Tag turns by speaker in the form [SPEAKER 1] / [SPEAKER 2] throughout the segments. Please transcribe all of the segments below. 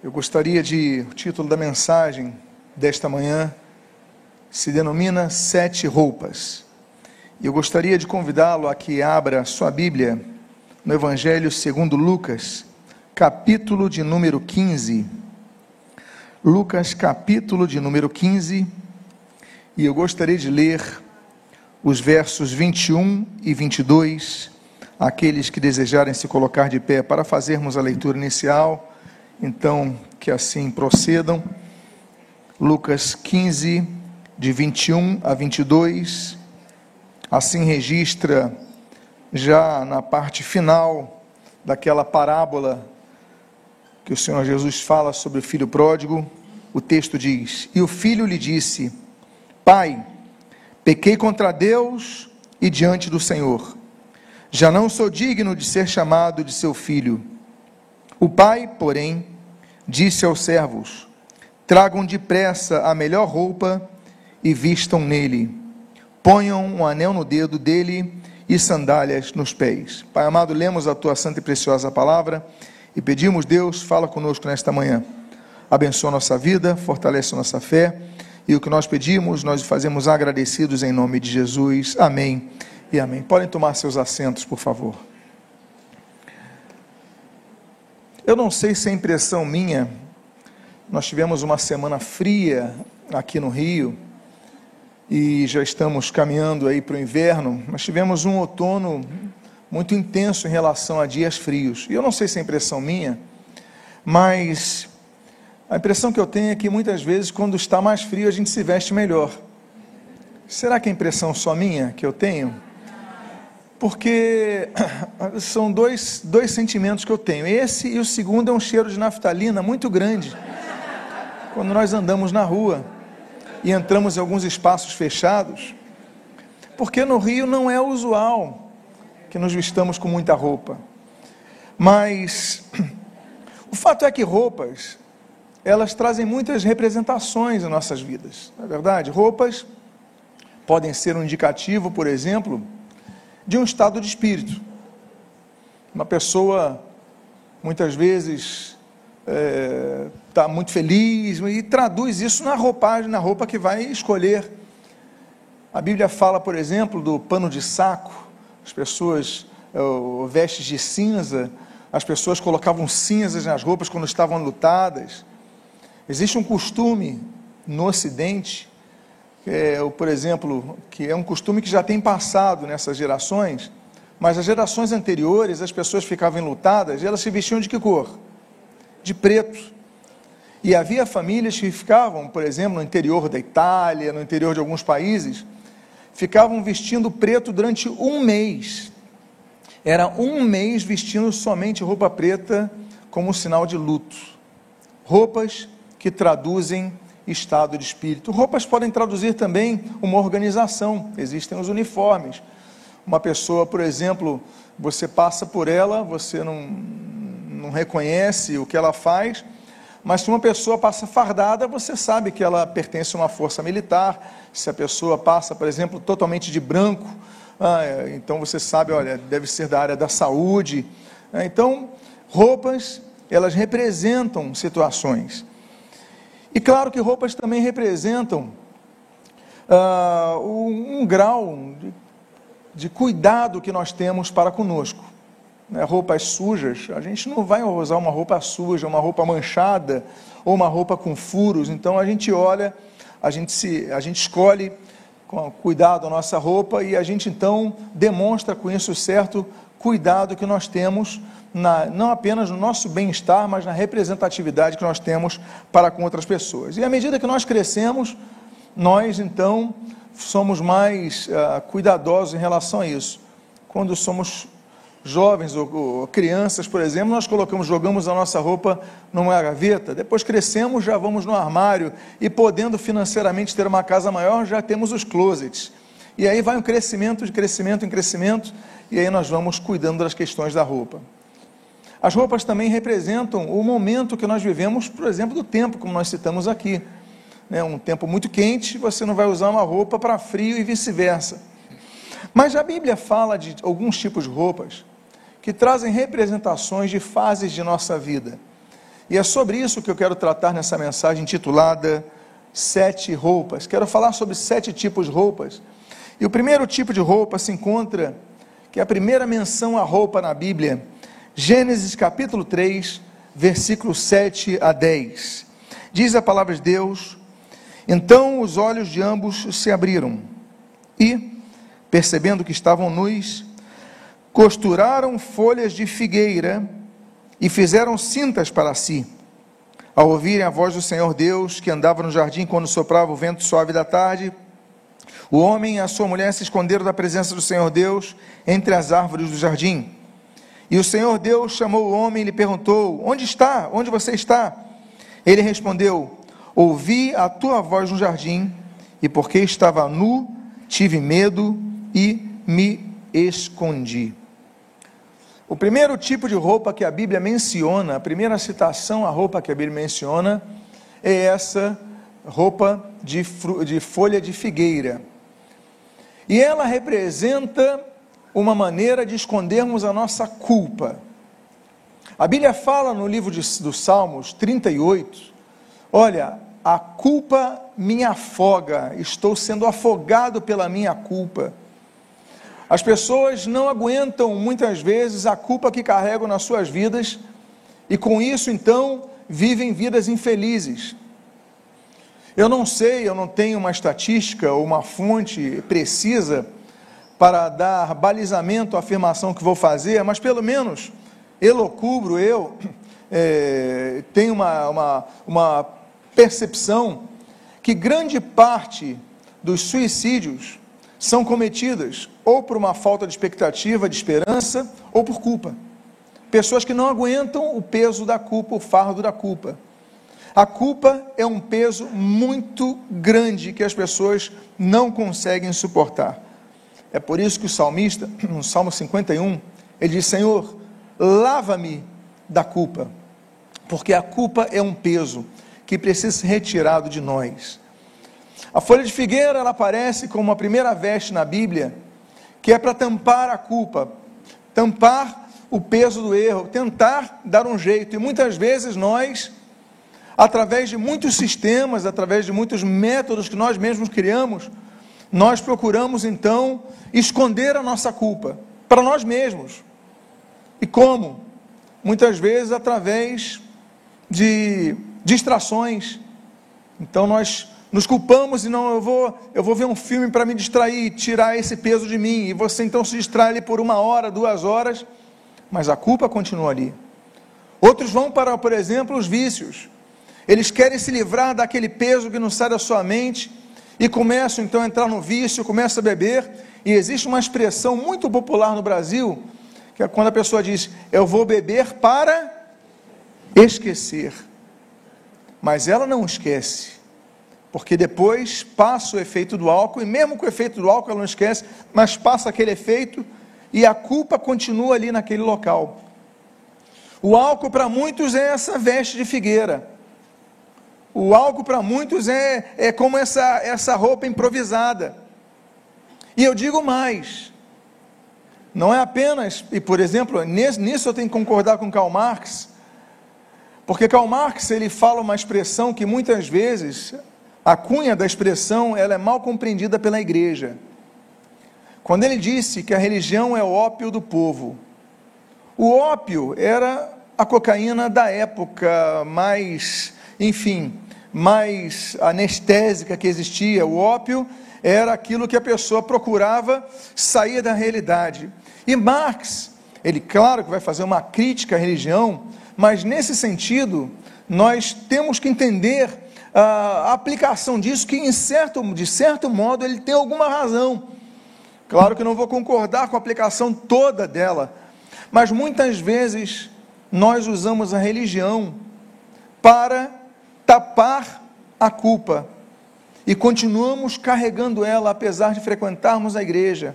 [SPEAKER 1] Eu gostaria de. O título da mensagem desta manhã se denomina Sete Roupas. E eu gostaria de convidá-lo a que abra sua Bíblia no Evangelho segundo Lucas, capítulo de número 15. Lucas, capítulo de número 15. E eu gostaria de ler os versos 21 e 22. Aqueles que desejarem se colocar de pé para fazermos a leitura inicial então, que assim procedam. Lucas 15, de 21 a 22. Assim registra, já na parte final daquela parábola que o Senhor Jesus fala sobre o filho pródigo, o texto diz: E o filho lhe disse: Pai, pequei contra Deus e diante do Senhor. Já não sou digno de ser chamado de seu filho. O pai, porém, disse aos servos: Tragam depressa a melhor roupa e vistam nele. Ponham um anel no dedo dele e sandálias nos pés. Pai amado, lemos a tua santa e preciosa palavra e pedimos, Deus, fala conosco nesta manhã. Abençoa nossa vida, fortalece nossa fé e o que nós pedimos, nós fazemos agradecidos em nome de Jesus. Amém e amém. Podem tomar seus assentos, por favor. Eu não sei se é impressão minha, nós tivemos uma semana fria aqui no Rio e já estamos caminhando aí para o inverno, mas tivemos um outono muito intenso em relação a dias frios. E eu não sei se é impressão minha, mas a impressão que eu tenho é que muitas vezes quando está mais frio a gente se veste melhor. Será que é impressão só minha que eu tenho? Porque são dois, dois sentimentos que eu tenho. Esse e o segundo é um cheiro de naftalina muito grande. Quando nós andamos na rua e entramos em alguns espaços fechados, porque no Rio não é usual que nos vistamos com muita roupa. Mas o fato é que roupas, elas trazem muitas representações em nossas vidas, não é verdade? Roupas podem ser um indicativo, por exemplo, de um estado de espírito. Uma pessoa, muitas vezes, está é, tá muito feliz e traduz isso na roupagem, na roupa que vai escolher. A Bíblia fala, por exemplo, do pano de saco, as pessoas, é, vestes de cinza, as pessoas colocavam cinzas nas roupas quando estavam lutadas. Existe um costume no Ocidente é, por exemplo, que é um costume que já tem passado nessas gerações, mas as gerações anteriores, as pessoas ficavam lutadas e elas se vestiam de que cor? De preto. E havia famílias que ficavam, por exemplo, no interior da Itália, no interior de alguns países, ficavam vestindo preto durante um mês. Era um mês vestindo somente roupa preta como sinal de luto. Roupas que traduzem estado de espírito. Roupas podem traduzir também uma organização, existem os uniformes. Uma pessoa, por exemplo, você passa por ela, você não, não reconhece o que ela faz, mas se uma pessoa passa fardada, você sabe que ela pertence a uma força militar. Se a pessoa passa, por exemplo, totalmente de branco, ah, é, então você sabe, olha, deve ser da área da saúde. É, então, roupas, elas representam situações. E claro que roupas também representam uh, um, grau de, de, cuidado que nós temos para conosco. Né? Roupas sujas, a gente não vai usar uma roupa suja, uma roupa manchada ou uma roupa com furos. Então a gente olha, a gente, se, a gente escolhe com cuidado a nossa roupa e a gente então demonstra com isso certo cuidado que nós temos na, não apenas no nosso bem-estar, mas na representatividade que nós temos para com outras pessoas. E à medida que nós crescemos, nós então somos mais uh, cuidadosos em relação a isso. Quando somos jovens ou, ou, crianças, por exemplo, nós colocamos, jogamos a nossa roupa numa gaveta, depois crescemos, já vamos no armário e podendo financeiramente ter uma casa maior, já temos os closets. E aí vai um crescimento de crescimento em crescimento, e aí nós vamos cuidando das questões da roupa. As roupas também representam o momento que nós vivemos, por exemplo, do tempo, como nós citamos aqui. Né? Um tempo muito quente, você não vai usar uma roupa para frio e vice-versa. Mas a Bíblia fala de alguns tipos de roupas que trazem representações de fases de nossa vida. E é sobre isso que eu quero tratar nessa mensagem intitulada Sete Roupas. Quero falar sobre sete tipos de roupas. E o primeiro tipo de roupa se encontra, que é a primeira menção à roupa na Bíblia, Gênesis capítulo 3, versículos 7 a 10. Diz a palavra de Deus: Então os olhos de ambos se abriram e, percebendo que estavam nus, costuraram folhas de figueira e fizeram cintas para si. Ao ouvirem a voz do Senhor Deus, que andava no jardim quando soprava o vento suave da tarde, o homem e a sua mulher se esconderam da presença do Senhor Deus entre as árvores do jardim. E o Senhor Deus chamou o homem e lhe perguntou: Onde está? Onde você está? Ele respondeu: Ouvi a tua voz no jardim, e porque estava nu, tive medo e me escondi. O primeiro tipo de roupa que a Bíblia menciona, a primeira citação à roupa que a Bíblia menciona, é essa roupa de, de folha de figueira. E ela representa uma maneira de escondermos a nossa culpa. A Bíblia fala no livro de, dos Salmos 38: Olha, a culpa me afoga, estou sendo afogado pela minha culpa. As pessoas não aguentam muitas vezes a culpa que carregam nas suas vidas e com isso então vivem vidas infelizes. Eu não sei, eu não tenho uma estatística ou uma fonte precisa para dar balizamento à afirmação que vou fazer, mas pelo menos elocubro eu é, tenho uma, uma, uma percepção que grande parte dos suicídios são cometidas ou por uma falta de expectativa, de esperança, ou por culpa. Pessoas que não aguentam o peso da culpa, o fardo da culpa. A culpa é um peso muito grande que as pessoas não conseguem suportar. É por isso que o salmista, no Salmo 51, ele diz: Senhor, lava-me da culpa, porque a culpa é um peso que precisa ser retirado de nós. A folha de figueira ela aparece como a primeira veste na Bíblia, que é para tampar a culpa, tampar o peso do erro, tentar dar um jeito. E muitas vezes nós, através de muitos sistemas, através de muitos métodos que nós mesmos criamos, nós procuramos então esconder a nossa culpa para nós mesmos. E como? Muitas vezes através de distrações. Então nós nos culpamos e não, eu vou, eu vou ver um filme para me distrair, tirar esse peso de mim. E você então se distrai ali por uma hora, duas horas, mas a culpa continua ali. Outros vão para, por exemplo, os vícios. Eles querem se livrar daquele peso que não sai da sua mente e começam então a entrar no vício, começam a beber. E existe uma expressão muito popular no Brasil, que é quando a pessoa diz: Eu vou beber para esquecer. Mas ela não esquece porque depois passa o efeito do álcool, e mesmo com o efeito do álcool ela não esquece, mas passa aquele efeito e a culpa continua ali naquele local. O álcool para muitos é essa veste de figueira. O álcool para muitos é, é como essa, essa roupa improvisada. E eu digo mais: não é apenas, e por exemplo, nisso eu tenho que concordar com Karl Marx, porque Karl Marx ele fala uma expressão que muitas vezes a cunha da expressão ela é mal compreendida pela igreja. Quando ele disse que a religião é o ópio do povo, o ópio era a cocaína da época mais, enfim, mais anestésica que existia. O ópio era aquilo que a pessoa procurava sair da realidade. E Marx, ele claro que vai fazer uma crítica à religião, mas nesse sentido, nós temos que entender a aplicação disso, que em certo, de certo modo ele tem alguma razão. Claro que não vou concordar com a aplicação toda dela, mas muitas vezes nós usamos a religião para tapar a culpa e continuamos carregando ela apesar de frequentarmos a igreja.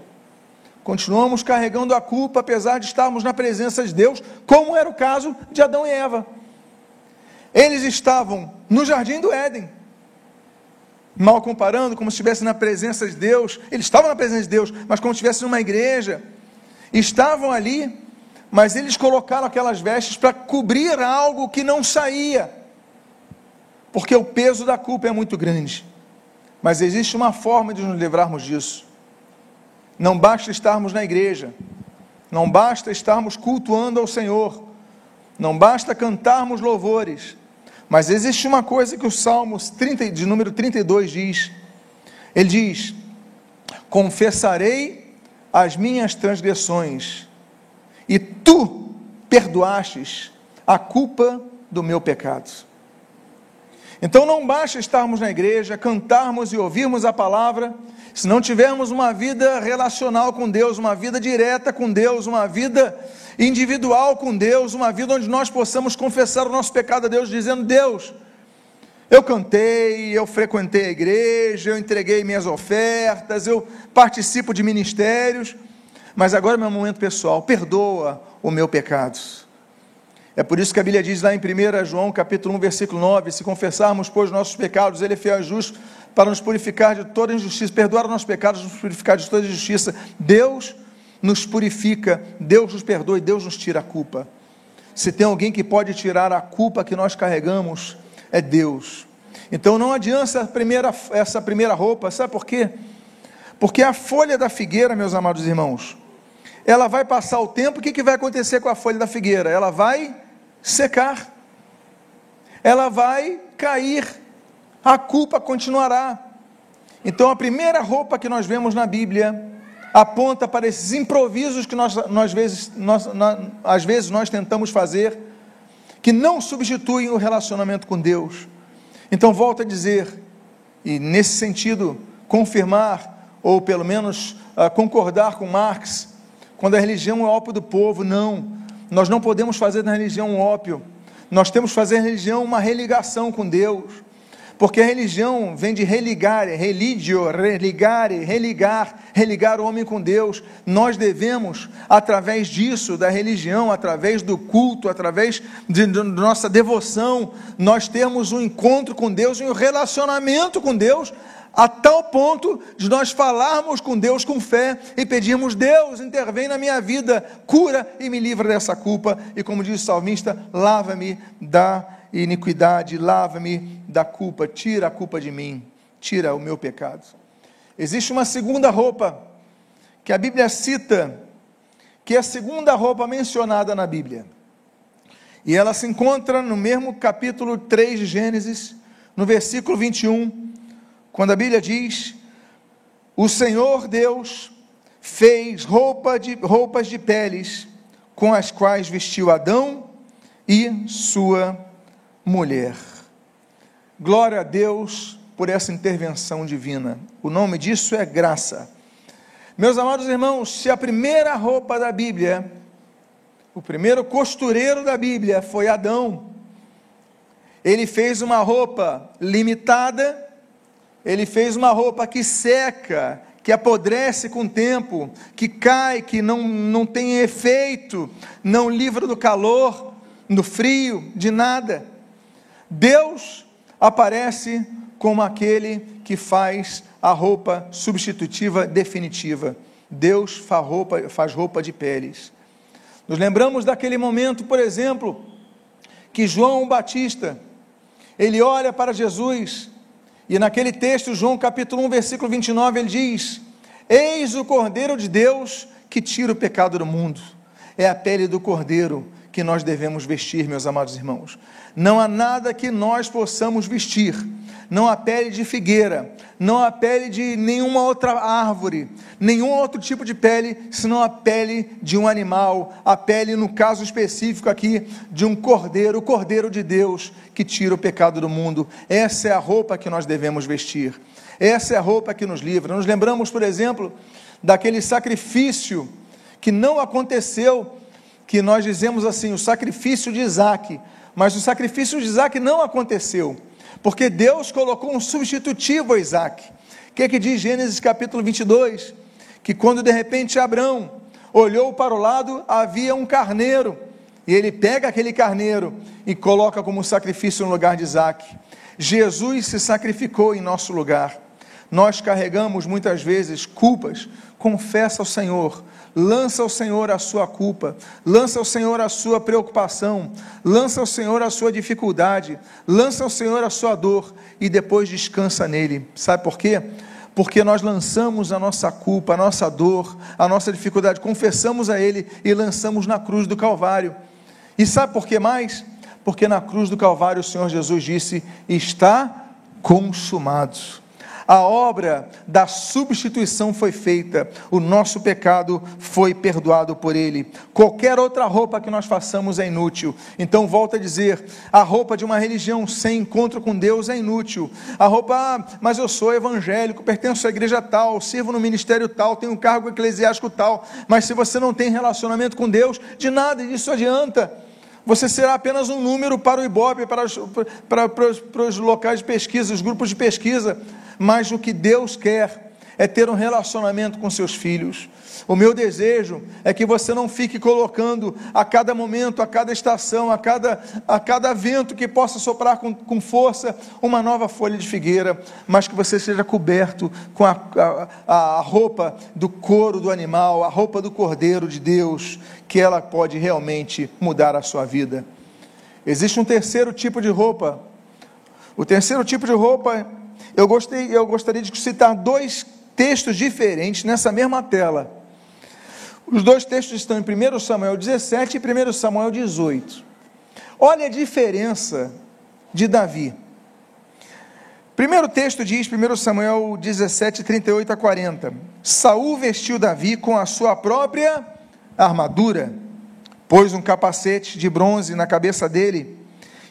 [SPEAKER 1] Continuamos carregando a culpa apesar de estarmos na presença de Deus, como era o caso de Adão e Eva. Eles estavam no jardim do Éden. Mal comparando, como se estivesse na presença de Deus. Eles estavam na presença de Deus, mas como se estivesse numa igreja. Estavam ali mas eles colocaram aquelas vestes para cobrir algo que não saía, porque o peso da culpa é muito grande. Mas existe uma forma de nos livrarmos disso. Não basta estarmos na igreja, não basta estarmos cultuando ao Senhor, não basta cantarmos louvores, mas existe uma coisa que o Salmos 30, de número 32 diz. Ele diz: Confessarei as minhas transgressões e tu perdoastes a culpa do meu pecado. Então não basta estarmos na igreja, cantarmos e ouvirmos a palavra, se não tivermos uma vida relacional com Deus, uma vida direta com Deus, uma vida individual com Deus, uma vida onde nós possamos confessar o nosso pecado a Deus, dizendo: Deus, eu cantei, eu frequentei a igreja, eu entreguei minhas ofertas, eu participo de ministérios, mas agora é meu momento pessoal, perdoa o meu pecado. É por isso que a Bíblia diz lá em 1 João capítulo 1, versículo 9, se confessarmos, pois, nossos pecados, Ele é fiel e justo para nos purificar de toda injustiça, perdoar os nossos pecados, nos purificar de toda injustiça. Deus nos purifica, Deus nos perdoa e Deus nos tira a culpa. Se tem alguém que pode tirar a culpa que nós carregamos, é Deus. Então não adianta essa primeira, essa primeira roupa, sabe por quê? Porque a folha da figueira, meus amados irmãos, ela vai passar o tempo, o que, que vai acontecer com a folha da figueira? Ela vai secar, ela vai cair, a culpa continuará. Então a primeira roupa que nós vemos na Bíblia aponta para esses improvisos que nós, nós vezes, nós, às vezes nós tentamos fazer, que não substituem o relacionamento com Deus. Então volto a dizer, e nesse sentido confirmar, ou pelo menos uh, concordar com Marx, quando a religião é ópio do povo, não. Nós não podemos fazer da religião um ópio. Nós temos que fazer a religião uma religação com Deus. Porque a religião vem de religar, religio, religare, religar, religar o homem com Deus. Nós devemos, através disso, da religião, através do culto, através de, de nossa devoção, nós temos um encontro com Deus e um relacionamento com Deus a tal ponto de nós falarmos com Deus com fé e pedirmos: Deus, intervém na minha vida, cura e me livra dessa culpa. E como diz o salmista, lava-me da iniquidade, lava-me da culpa, tira a culpa de mim, tira o meu pecado. Existe uma segunda roupa que a Bíblia cita, que é a segunda roupa mencionada na Bíblia. E ela se encontra no mesmo capítulo 3 de Gênesis, no versículo 21 quando a Bíblia diz: O Senhor Deus fez roupa de, roupas de peles com as quais vestiu Adão e sua mulher. Glória a Deus por essa intervenção divina. O nome disso é graça. Meus amados irmãos, se a primeira roupa da Bíblia, o primeiro costureiro da Bíblia foi Adão, ele fez uma roupa limitada, ele fez uma roupa que seca, que apodrece com o tempo, que cai, que não, não tem efeito, não livra do calor, do frio, de nada. Deus aparece como aquele que faz a roupa substitutiva definitiva. Deus faz roupa, faz roupa de peles. Nos lembramos daquele momento, por exemplo, que João Batista, ele olha para Jesus e naquele texto, João capítulo 1, versículo 29, ele diz: Eis o Cordeiro de Deus que tira o pecado do mundo. É a pele do Cordeiro que nós devemos vestir, meus amados irmãos. Não há nada que nós possamos vestir não a pele de figueira, não a pele de nenhuma outra árvore, nenhum outro tipo de pele, senão a pele de um animal, a pele, no caso específico aqui, de um cordeiro, o cordeiro de Deus que tira o pecado do mundo. Essa é a roupa que nós devemos vestir, essa é a roupa que nos livra. Nos lembramos, por exemplo, daquele sacrifício que não aconteceu, que nós dizemos assim, o sacrifício de Isaac, mas o sacrifício de Isaac não aconteceu porque Deus colocou um substitutivo a Isaac. O que, é que diz Gênesis capítulo 22? Que quando de repente Abraão olhou para o lado, havia um carneiro, e ele pega aquele carneiro e coloca como sacrifício no lugar de Isaac. Jesus se sacrificou em nosso lugar. Nós carregamos muitas vezes culpas, confessa ao Senhor, lança ao Senhor a sua culpa, lança ao Senhor a sua preocupação, lança ao Senhor a sua dificuldade, lança ao Senhor a sua dor e depois descansa nele. Sabe por quê? Porque nós lançamos a nossa culpa, a nossa dor, a nossa dificuldade, confessamos a Ele e lançamos na cruz do Calvário. E sabe por que mais? Porque na cruz do Calvário o Senhor Jesus disse: Está consumado a obra da substituição foi feita, o nosso pecado foi perdoado por Ele. Qualquer outra roupa que nós façamos é inútil. Então, volto a dizer: a roupa de uma religião sem encontro com Deus é inútil. A roupa, ah, mas eu sou evangélico, pertenço à igreja tal, sirvo no ministério tal, tenho um cargo eclesiástico tal, mas se você não tem relacionamento com Deus, de nada disso adianta você será apenas um número para o Ibope, para os, para, para, para os locais de pesquisa, os grupos de pesquisa mas o que Deus quer é ter um relacionamento com seus filhos. O meu desejo é que você não fique colocando a cada momento, a cada estação, a cada, a cada vento que possa soprar com, com força uma nova folha de figueira, mas que você seja coberto com a, a, a roupa do couro do animal, a roupa do cordeiro de Deus, que ela pode realmente mudar a sua vida. Existe um terceiro tipo de roupa. O terceiro tipo de roupa eu, gostei, eu gostaria de citar dois textos diferentes nessa mesma tela. Os dois textos estão em 1 Samuel 17 e 1 Samuel 18. Olha a diferença de Davi. Primeiro texto diz, 1 Samuel 17, 38 a 40. Saul vestiu Davi com a sua própria armadura, pôs um capacete de bronze na cabeça dele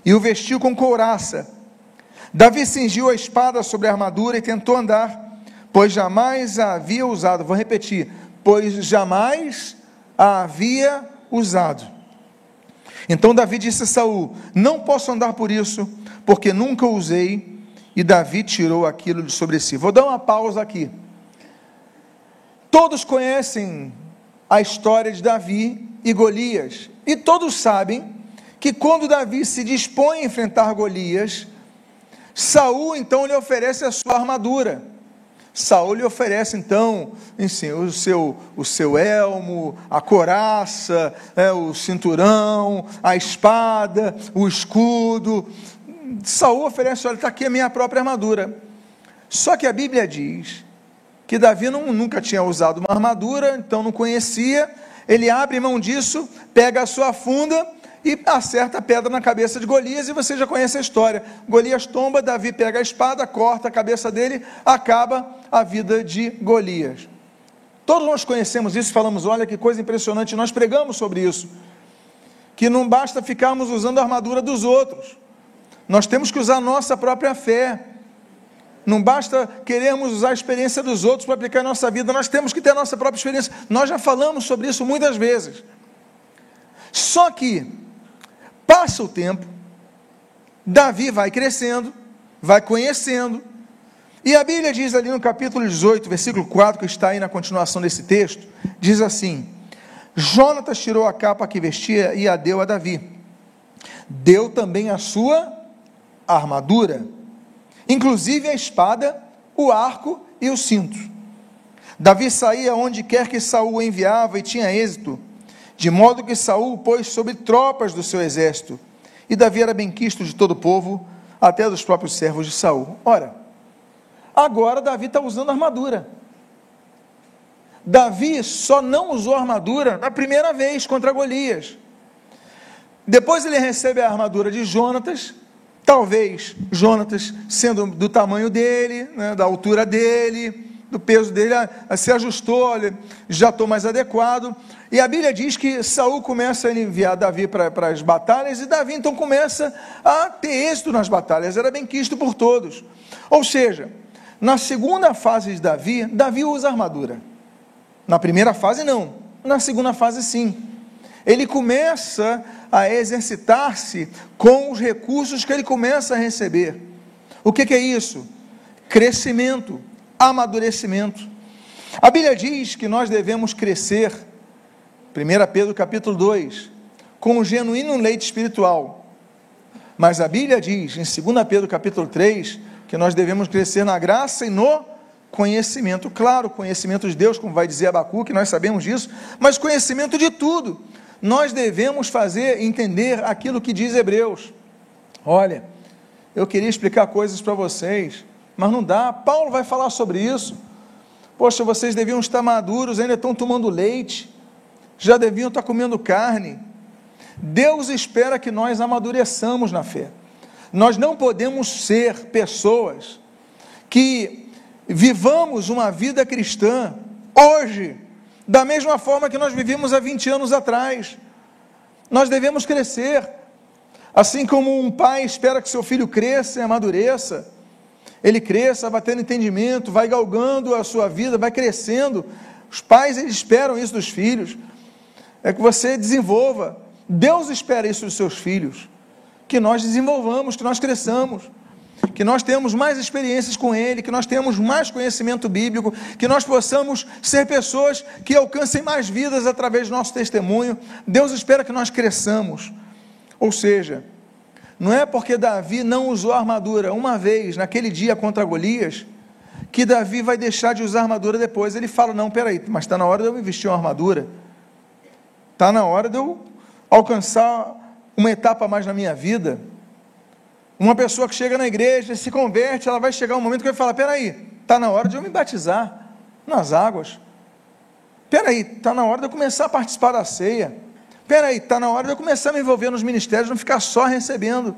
[SPEAKER 1] e o vestiu com couraça Davi cingiu a espada sobre a armadura e tentou andar, pois jamais a havia usado. Vou repetir: pois jamais a havia usado. Então Davi disse a Saul: Não posso andar por isso, porque nunca usei. E Davi tirou aquilo de sobre si. Vou dar uma pausa aqui. Todos conhecem a história de Davi e Golias, e todos sabem que quando Davi se dispõe a enfrentar Golias, Saul então lhe oferece a sua armadura. Saul lhe oferece então enfim, o, seu, o seu elmo, a coraça, é, o cinturão, a espada, o escudo. Saul oferece, olha, está aqui a minha própria armadura. Só que a Bíblia diz que Davi não, nunca tinha usado uma armadura, então não conhecia. Ele abre mão disso, pega a sua funda e acerta a pedra na cabeça de Golias, e você já conhece a história. Golias tomba, Davi pega a espada, corta a cabeça dele, acaba a vida de Golias. Todos nós conhecemos isso, falamos, olha que coisa impressionante, nós pregamos sobre isso. Que não basta ficarmos usando a armadura dos outros. Nós temos que usar nossa própria fé. Não basta querermos usar a experiência dos outros para aplicar a nossa vida, nós temos que ter a nossa própria experiência. Nós já falamos sobre isso muitas vezes. Só que Passa o tempo, Davi vai crescendo, vai conhecendo, e a Bíblia diz ali no capítulo 18, versículo 4, que está aí na continuação desse texto, diz assim: Jonatas tirou a capa que vestia e a deu a Davi. Deu também a sua armadura, inclusive a espada, o arco e o cinto. Davi saía onde quer que Saul o enviava e tinha êxito de modo que Saul pôs sobre tropas do seu exército, e Davi era benquisto de todo o povo, até dos próprios servos de Saul. Ora, agora Davi está usando armadura. Davi só não usou armadura na primeira vez contra Golias. Depois ele recebe a armadura de Jonatas, talvez Jonatas sendo do tamanho dele, né, da altura dele, do peso dele, se ajustou, olha, já estou mais adequado. E a Bíblia diz que Saul começa a enviar Davi para, as batalhas, e Davi então começa a ter êxito nas batalhas, era bem quisto por todos. Ou seja, na segunda fase de Davi, Davi usa armadura. Na primeira fase, não. Na segunda fase, sim. Ele começa a exercitar-se com os recursos que ele começa a receber. O que, que é isso? Crescimento, amadurecimento. A Bíblia diz que nós devemos crescer 1 Pedro capítulo 2, com um genuíno leite espiritual. Mas a Bíblia diz, em 2 Pedro capítulo 3, que nós devemos crescer na graça e no conhecimento, claro, conhecimento de Deus, como vai dizer Abacuque, nós sabemos disso, mas conhecimento de tudo. Nós devemos fazer entender aquilo que diz Hebreus. Olha, eu queria explicar coisas para vocês, mas não dá. Paulo vai falar sobre isso. Poxa, vocês deviam estar maduros, ainda estão tomando leite, já deviam estar comendo carne. Deus espera que nós amadureçamos na fé. Nós não podemos ser pessoas que vivamos uma vida cristã hoje, da mesma forma que nós vivíamos há 20 anos atrás. Nós devemos crescer, assim como um pai espera que seu filho cresça e amadureça, ele cresça, vai tendo entendimento, vai galgando a sua vida, vai crescendo. Os pais eles esperam isso dos filhos, é que você desenvolva. Deus espera isso dos seus filhos, que nós desenvolvamos, que nós cresçamos que nós tenhamos mais experiências com Ele, que nós tenhamos mais conhecimento bíblico, que nós possamos ser pessoas que alcancem mais vidas através do nosso testemunho. Deus espera que nós cresçamos. Ou seja, não é porque Davi não usou armadura uma vez naquele dia contra Golias, que Davi vai deixar de usar armadura depois. Ele fala: Não, peraí, mas está na hora de eu me vestir uma armadura, está na hora de eu alcançar uma etapa mais na minha vida. Uma pessoa que chega na igreja, se converte, ela vai chegar um momento que vai falar: peraí, está na hora de eu me batizar nas águas. Peraí, está na hora de eu começar a participar da ceia. Peraí, está na hora de eu começar a me envolver nos ministérios, não ficar só recebendo.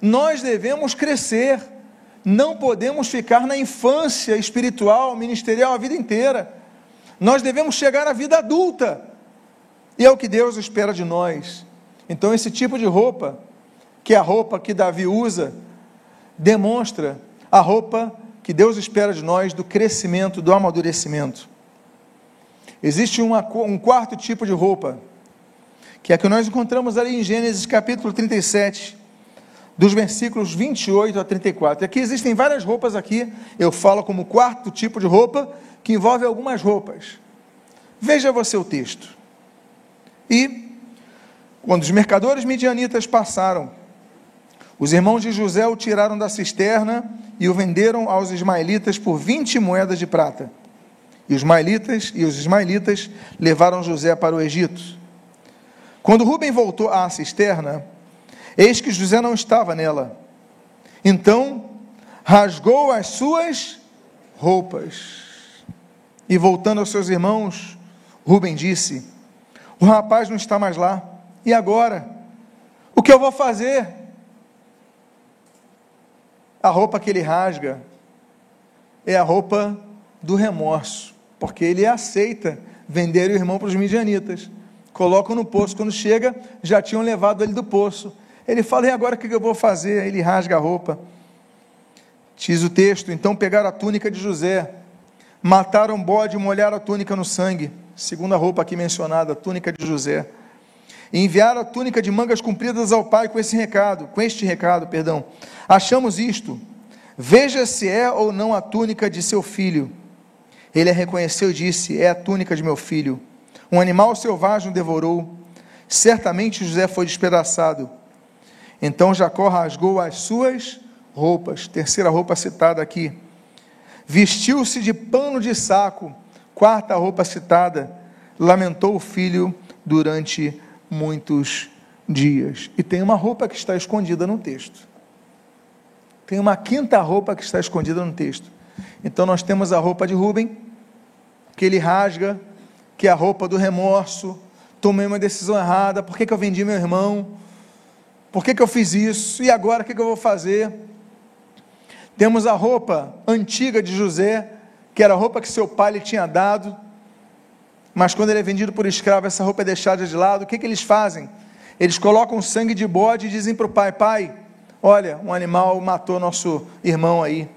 [SPEAKER 1] Nós devemos crescer, não podemos ficar na infância espiritual, ministerial a vida inteira. Nós devemos chegar à vida adulta, e é o que Deus espera de nós. Então, esse tipo de roupa que a roupa que Davi usa demonstra a roupa que Deus espera de nós do crescimento, do amadurecimento. Existe uma, um quarto tipo de roupa, que é a que nós encontramos ali em Gênesis capítulo 37, dos versículos 28 a 34. Aqui existem várias roupas aqui, eu falo como quarto tipo de roupa, que envolve algumas roupas. Veja você o texto. E, quando os mercadores midianitas passaram os irmãos de José o tiraram da cisterna e o venderam aos ismaelitas por 20 moedas de prata. E os ismaelitas e os ismaelitas levaram José para o Egito. Quando Rubem voltou à cisterna, eis que José não estava nela. Então rasgou as suas roupas. E voltando aos seus irmãos, Rubem disse: O rapaz não está mais lá. E agora? O que eu vou fazer? A roupa que ele rasga é a roupa do remorso, porque ele aceita vender o irmão para os midianitas. Colocam no poço, quando chega, já tinham levado ele do poço. Ele fala: e agora o que eu vou fazer? Ele rasga a roupa. Diz o texto: então pegaram a túnica de José, mataram o bode e molharam a túnica no sangue. Segunda roupa aqui mencionada, a túnica de José. E enviaram a túnica de mangas compridas ao pai com esse recado, com este recado, perdão. Achamos isto. Veja se é ou não a túnica de seu filho. Ele a reconheceu e disse: É a túnica de meu filho. Um animal selvagem o devorou. Certamente José foi despedaçado. Então Jacó rasgou as suas roupas. Terceira roupa citada aqui. Vestiu-se de pano de saco. Quarta roupa citada. Lamentou o filho durante muitos dias. E tem uma roupa que está escondida no texto. Tem uma quinta roupa que está escondida no texto. Então nós temos a roupa de Rubem, que ele rasga, que é a roupa do remorso. Tomei uma decisão errada, por que, que eu vendi meu irmão? Por que, que eu fiz isso? E agora o que, que eu vou fazer? Temos a roupa antiga de José, que era a roupa que seu pai lhe tinha dado, mas quando ele é vendido por escravo, essa roupa é deixada de lado. O que, que eles fazem? Eles colocam sangue de bode e dizem para o pai: Pai, Olha, um animal matou nosso irmão aí.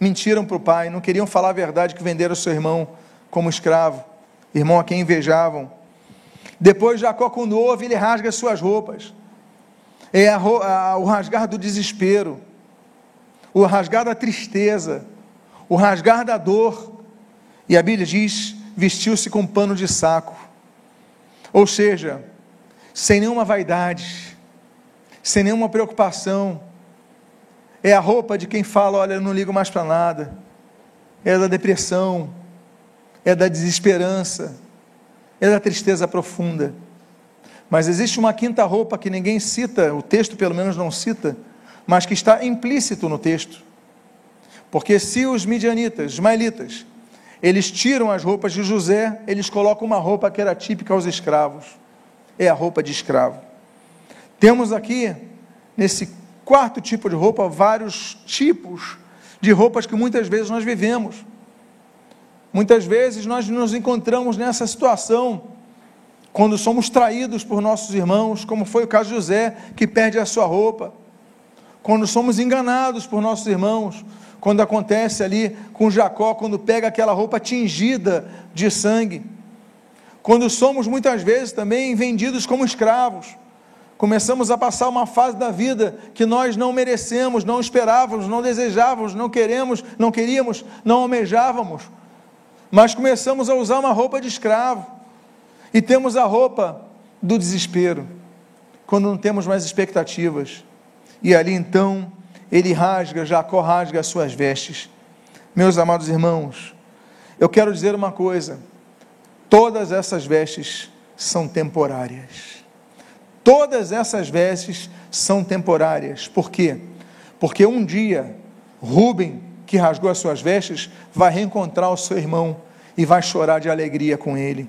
[SPEAKER 1] Mentiram para o pai, não queriam falar a verdade que venderam seu irmão como escravo, irmão a quem invejavam. Depois Jacó, quando ouve, ele rasga suas roupas. É a, a, o rasgar do desespero, o rasgar da tristeza, o rasgar da dor. E a Bíblia diz: vestiu-se com pano de saco. Ou seja, sem nenhuma vaidade, sem nenhuma preocupação, é a roupa de quem fala: Olha, eu não ligo mais para nada. é da depressão, é da desesperança, é da tristeza profunda. Mas existe uma quinta roupa que ninguém cita, o texto pelo menos não cita, mas que está implícito no texto. Porque se os midianitas, ismaelitas, eles tiram as roupas de José, eles colocam uma roupa que era típica aos escravos. É a roupa de escravo. Temos aqui, nesse quarto tipo de roupa, vários tipos de roupas que muitas vezes nós vivemos. Muitas vezes nós nos encontramos nessa situação, quando somos traídos por nossos irmãos, como foi o caso de José, que perde a sua roupa. Quando somos enganados por nossos irmãos, quando acontece ali com Jacó, quando pega aquela roupa tingida de sangue. Quando somos muitas vezes também vendidos como escravos, começamos a passar uma fase da vida que nós não merecemos, não esperávamos, não desejávamos, não queremos, não queríamos, não almejávamos, mas começamos a usar uma roupa de escravo e temos a roupa do desespero, quando não temos mais expectativas. E ali então ele rasga, Jacó rasga as suas vestes. Meus amados irmãos, eu quero dizer uma coisa: todas essas vestes são temporárias. Todas essas vestes são temporárias. Por quê? Porque um dia, Rubem, que rasgou as suas vestes, vai reencontrar o seu irmão e vai chorar de alegria com ele.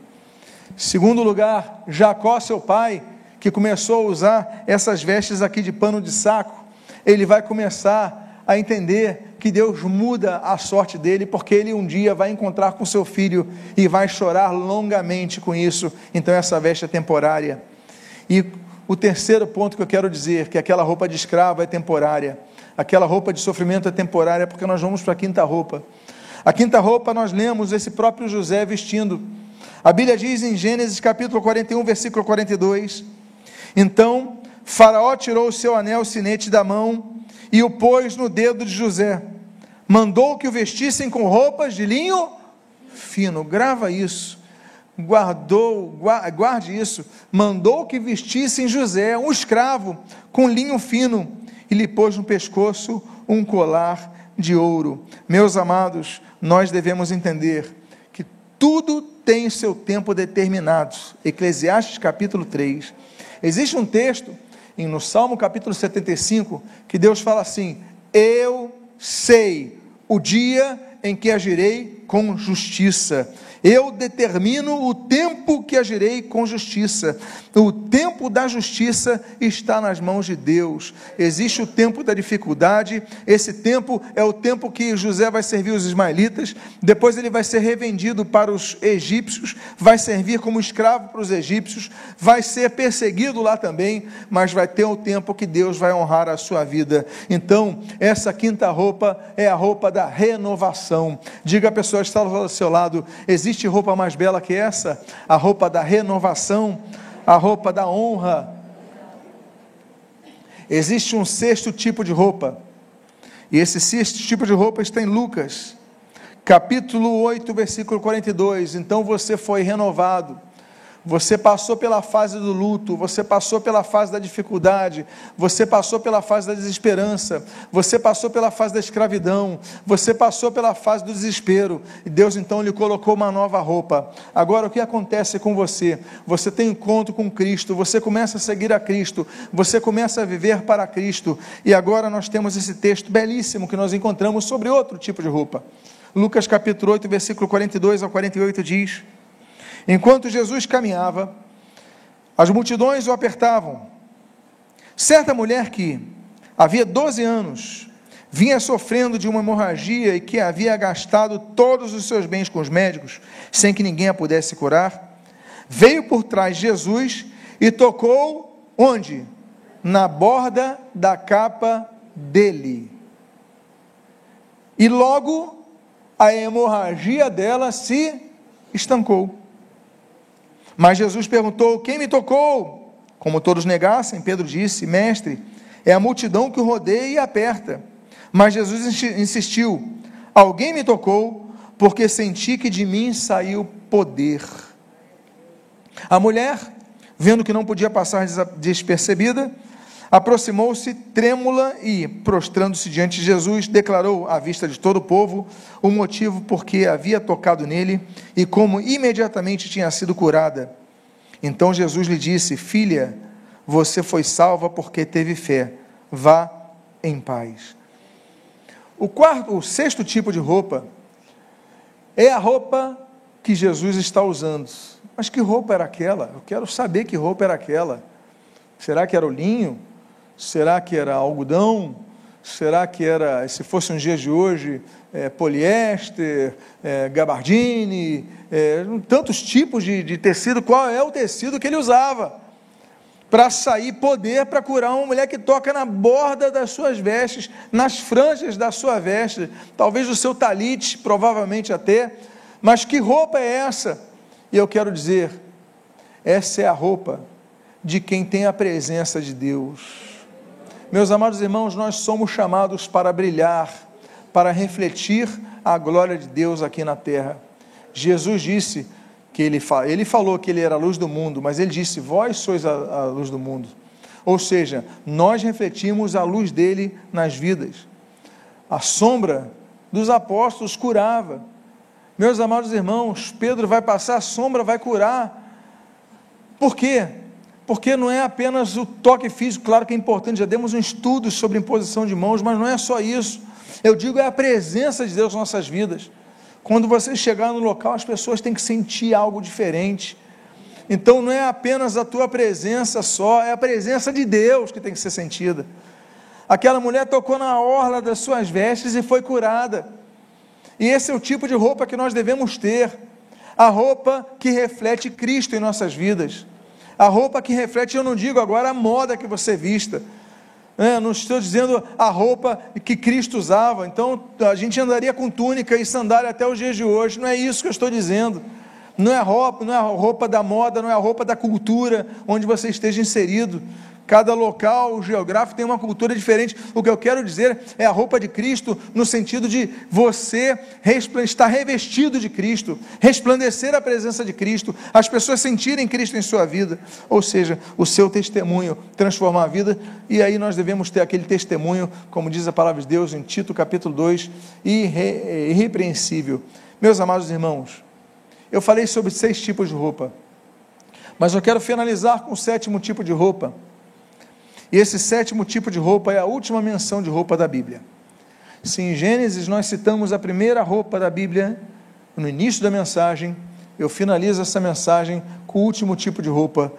[SPEAKER 1] Segundo lugar, Jacó, seu pai, que começou a usar essas vestes aqui de pano de saco, ele vai começar a entender que Deus muda a sorte dele, porque ele um dia vai encontrar com seu filho e vai chorar longamente com isso. Então essa veste é temporária. E o terceiro ponto que eu quero dizer, que aquela roupa de escravo é temporária, aquela roupa de sofrimento é temporária, porque nós vamos para a quinta roupa. A quinta roupa nós lemos esse próprio José vestindo. A Bíblia diz em Gênesis capítulo 41, versículo 42: Então Faraó tirou o seu anel sinete da mão e o pôs no dedo de José. Mandou que o vestissem com roupas de linho fino. Grava isso. Guardou, guarde isso. Mandou que vestissem José, um escravo, com linho fino, e lhe pôs no pescoço um colar de ouro. Meus amados, nós devemos entender que tudo tem seu tempo determinado. Eclesiastes capítulo 3. Existe um texto no Salmo capítulo 75, que Deus fala assim: Eu sei o dia em que agirei com justiça. Eu determino o tempo que agirei com justiça. O tempo da justiça está nas mãos de Deus. Existe o tempo da dificuldade. Esse tempo é o tempo que José vai servir os ismaelitas. Depois ele vai ser revendido para os egípcios. Vai servir como escravo para os egípcios. Vai ser perseguido lá também. Mas vai ter o tempo que Deus vai honrar a sua vida. Então, essa quinta roupa é a roupa da renovação. Diga a pessoa que está ao seu lado: existe existe roupa mais bela que essa? A roupa da renovação, a roupa da honra. Existe um sexto tipo de roupa, e esse sexto tipo de roupa está em Lucas, capítulo 8, versículo 42. Então você foi renovado você passou pela fase do luto, você passou pela fase da dificuldade, você passou pela fase da desesperança, você passou pela fase da escravidão, você passou pela fase do desespero, e Deus então lhe colocou uma nova roupa. Agora o que acontece com você? Você tem encontro com Cristo, você começa a seguir a Cristo, você começa a viver para Cristo, e agora nós temos esse texto belíssimo que nós encontramos sobre outro tipo de roupa. Lucas capítulo 8, versículo 42 ao 48 diz: Enquanto Jesus caminhava, as multidões o apertavam. Certa mulher que havia 12 anos vinha sofrendo de uma hemorragia e que havia gastado todos os seus bens com os médicos, sem que ninguém a pudesse curar, veio por trás de Jesus e tocou onde? Na borda da capa dele. E logo a hemorragia dela se estancou. Mas Jesus perguntou: Quem me tocou? Como todos negassem, Pedro disse: Mestre, é a multidão que o rodeia e aperta. Mas Jesus insistiu: Alguém me tocou, porque senti que de mim saiu poder. A mulher, vendo que não podia passar despercebida, Aproximou-se trêmula e, prostrando-se diante de Jesus, declarou à vista de todo o povo o motivo por que havia tocado nele e como imediatamente tinha sido curada. Então Jesus lhe disse: Filha, você foi salva porque teve fé. Vá em paz. O quarto, o sexto tipo de roupa é a roupa que Jesus está usando. Mas que roupa era aquela? Eu quero saber que roupa era aquela. Será que era o linho? Será que era algodão? Será que era, se fosse um dia de hoje, é, poliéster, é, gabardine, é, tantos tipos de, de tecido? Qual é o tecido que ele usava? Para sair poder para curar uma mulher que toca na borda das suas vestes, nas franjas da sua veste, talvez o seu talite, provavelmente até. Mas que roupa é essa? E eu quero dizer, essa é a roupa de quem tem a presença de Deus. Meus amados irmãos, nós somos chamados para brilhar, para refletir a glória de Deus aqui na terra. Jesus disse que ele, ele falou que ele era a luz do mundo, mas ele disse: Vós sois a, a luz do mundo. Ou seja, nós refletimos a luz dele nas vidas. A sombra dos apóstolos curava. Meus amados irmãos, Pedro vai passar, a sombra vai curar. Por quê? Porque não é apenas o toque físico, claro que é importante, já demos um estudo sobre imposição de mãos, mas não é só isso. Eu digo é a presença de Deus em nossas vidas. Quando você chegar no local, as pessoas têm que sentir algo diferente. Então não é apenas a tua presença só, é a presença de Deus que tem que ser sentida. Aquela mulher tocou na orla das suas vestes e foi curada. E esse é o tipo de roupa que nós devemos ter. A roupa que reflete Cristo em nossas vidas. A roupa que reflete, eu não digo agora a moda que você vista. É, não estou dizendo a roupa que Cristo usava. Então a gente andaria com túnica e sandália até os dias de hoje. Não é isso que eu estou dizendo. Não é roupa, não é a roupa da moda, não é a roupa da cultura onde você esteja inserido. Cada local geográfico tem uma cultura diferente. O que eu quero dizer é a roupa de Cristo, no sentido de você estar revestido de Cristo, resplandecer a presença de Cristo, as pessoas sentirem Cristo em sua vida, ou seja, o seu testemunho transformar a vida. E aí nós devemos ter aquele testemunho, como diz a palavra de Deus em Tito capítulo 2, irre, irrepreensível. Meus amados irmãos, eu falei sobre seis tipos de roupa, mas eu quero finalizar com o sétimo tipo de roupa e esse sétimo tipo de roupa é a última menção de roupa da Bíblia. Se em Gênesis nós citamos a primeira roupa da Bíblia, no início da mensagem, eu finalizo essa mensagem com o último tipo de roupa.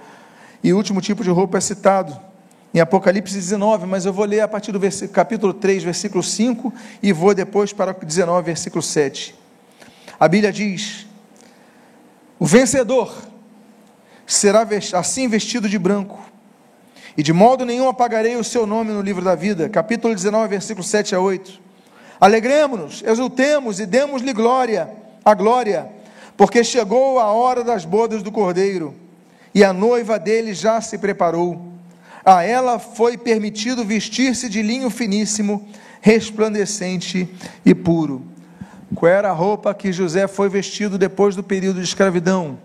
[SPEAKER 1] E o último tipo de roupa é citado em Apocalipse 19, mas eu vou ler a partir do capítulo 3, versículo 5, e vou depois para o 19, versículo 7. A Bíblia diz: O vencedor será assim vestido de branco e de modo nenhum apagarei o seu nome no livro da vida. Capítulo 19, versículo 7 a 8. Alegremos-nos, exultemos e demos-lhe glória, a glória, porque chegou a hora das bodas do Cordeiro, e a noiva dele já se preparou. A ela foi permitido vestir-se de linho finíssimo, resplandecente e puro. Qual era a roupa que José foi vestido depois do período de escravidão?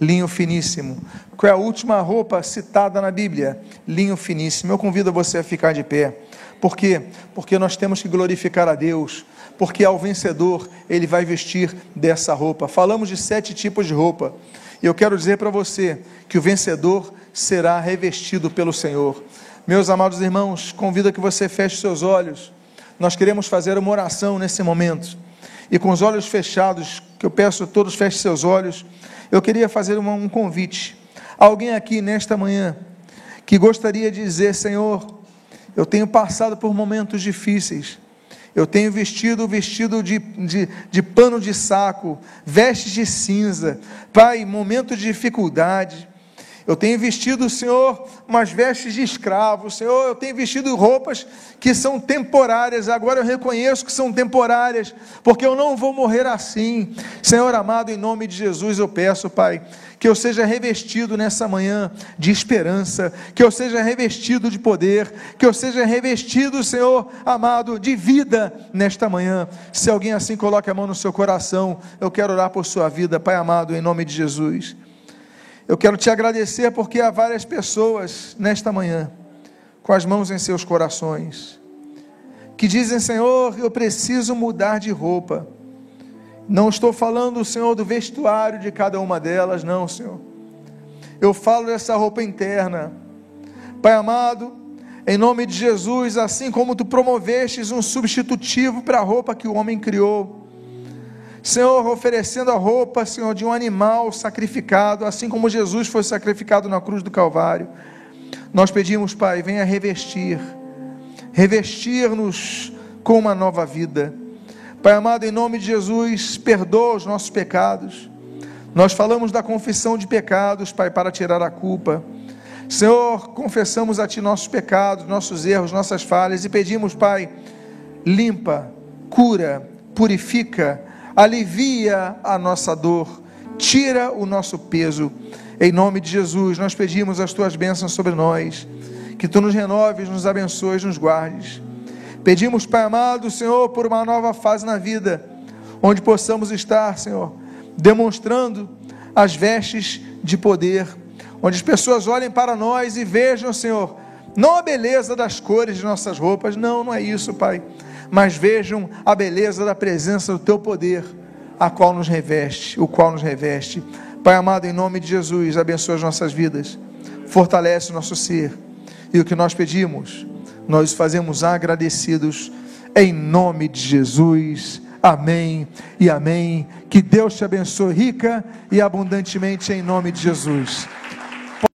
[SPEAKER 1] Linho finíssimo. Qual é a última roupa citada na Bíblia? Linho finíssimo. Eu convido você a ficar de pé. Por quê? Porque nós temos que glorificar a Deus. Porque ao vencedor, ele vai vestir dessa roupa. Falamos de sete tipos de roupa. E eu quero dizer para você que o vencedor será revestido pelo Senhor. Meus amados irmãos, convido a que você feche seus olhos. Nós queremos fazer uma oração nesse momento. E com os olhos fechados, que eu peço a todos fechem seus olhos eu queria fazer um convite. Alguém aqui nesta manhã que gostaria de dizer: Senhor, eu tenho passado por momentos difíceis. Eu tenho vestido vestido de, de, de pano de saco, vestes de cinza. Pai, momentos de dificuldade. Eu tenho vestido, Senhor, umas vestes de escravo. Senhor, eu tenho vestido roupas que são temporárias. Agora eu reconheço que são temporárias, porque eu não vou morrer assim. Senhor amado, em nome de Jesus eu peço, Pai, que eu seja revestido nessa manhã de esperança, que eu seja revestido de poder, que eu seja revestido, Senhor amado, de vida nesta manhã. Se alguém assim coloca a mão no seu coração, eu quero orar por sua vida, Pai amado, em nome de Jesus. Eu quero te agradecer porque há várias pessoas nesta manhã com as mãos em seus corações, que dizem: Senhor, eu preciso mudar de roupa. Não estou falando, Senhor, do vestuário de cada uma delas, não, Senhor. Eu falo dessa roupa interna. Pai amado, em nome de Jesus, assim como tu promovestes um substitutivo para a roupa que o homem criou, Senhor, oferecendo a roupa, Senhor, de um animal sacrificado, assim como Jesus foi sacrificado na cruz do Calvário, nós pedimos, Pai, venha revestir, revestir-nos com uma nova vida Pai amado, em nome de Jesus, perdoa os nossos pecados. Nós falamos da confissão de pecados, Pai, para tirar a culpa. Senhor, confessamos a Ti nossos pecados, nossos erros, nossas falhas e pedimos, Pai, limpa, cura, purifica, alivia a nossa dor, tira o nosso peso. Em nome de Jesus, nós pedimos as Tuas bênçãos sobre nós, que Tu nos renoves, nos abençoes, nos guardes. Pedimos, Pai amado, Senhor, por uma nova fase na vida, onde possamos estar, Senhor, demonstrando as vestes de poder, onde as pessoas olhem para nós e vejam, Senhor, não a beleza das cores de nossas roupas, não, não é isso, Pai, mas vejam a beleza da presença do Teu poder, a qual nos reveste, o qual nos reveste. Pai amado, em nome de Jesus, abençoa as nossas vidas, fortalece o nosso ser, e o que nós pedimos nós fazemos agradecidos em nome de Jesus. Amém e amém. Que Deus te abençoe rica e abundantemente em nome de Jesus.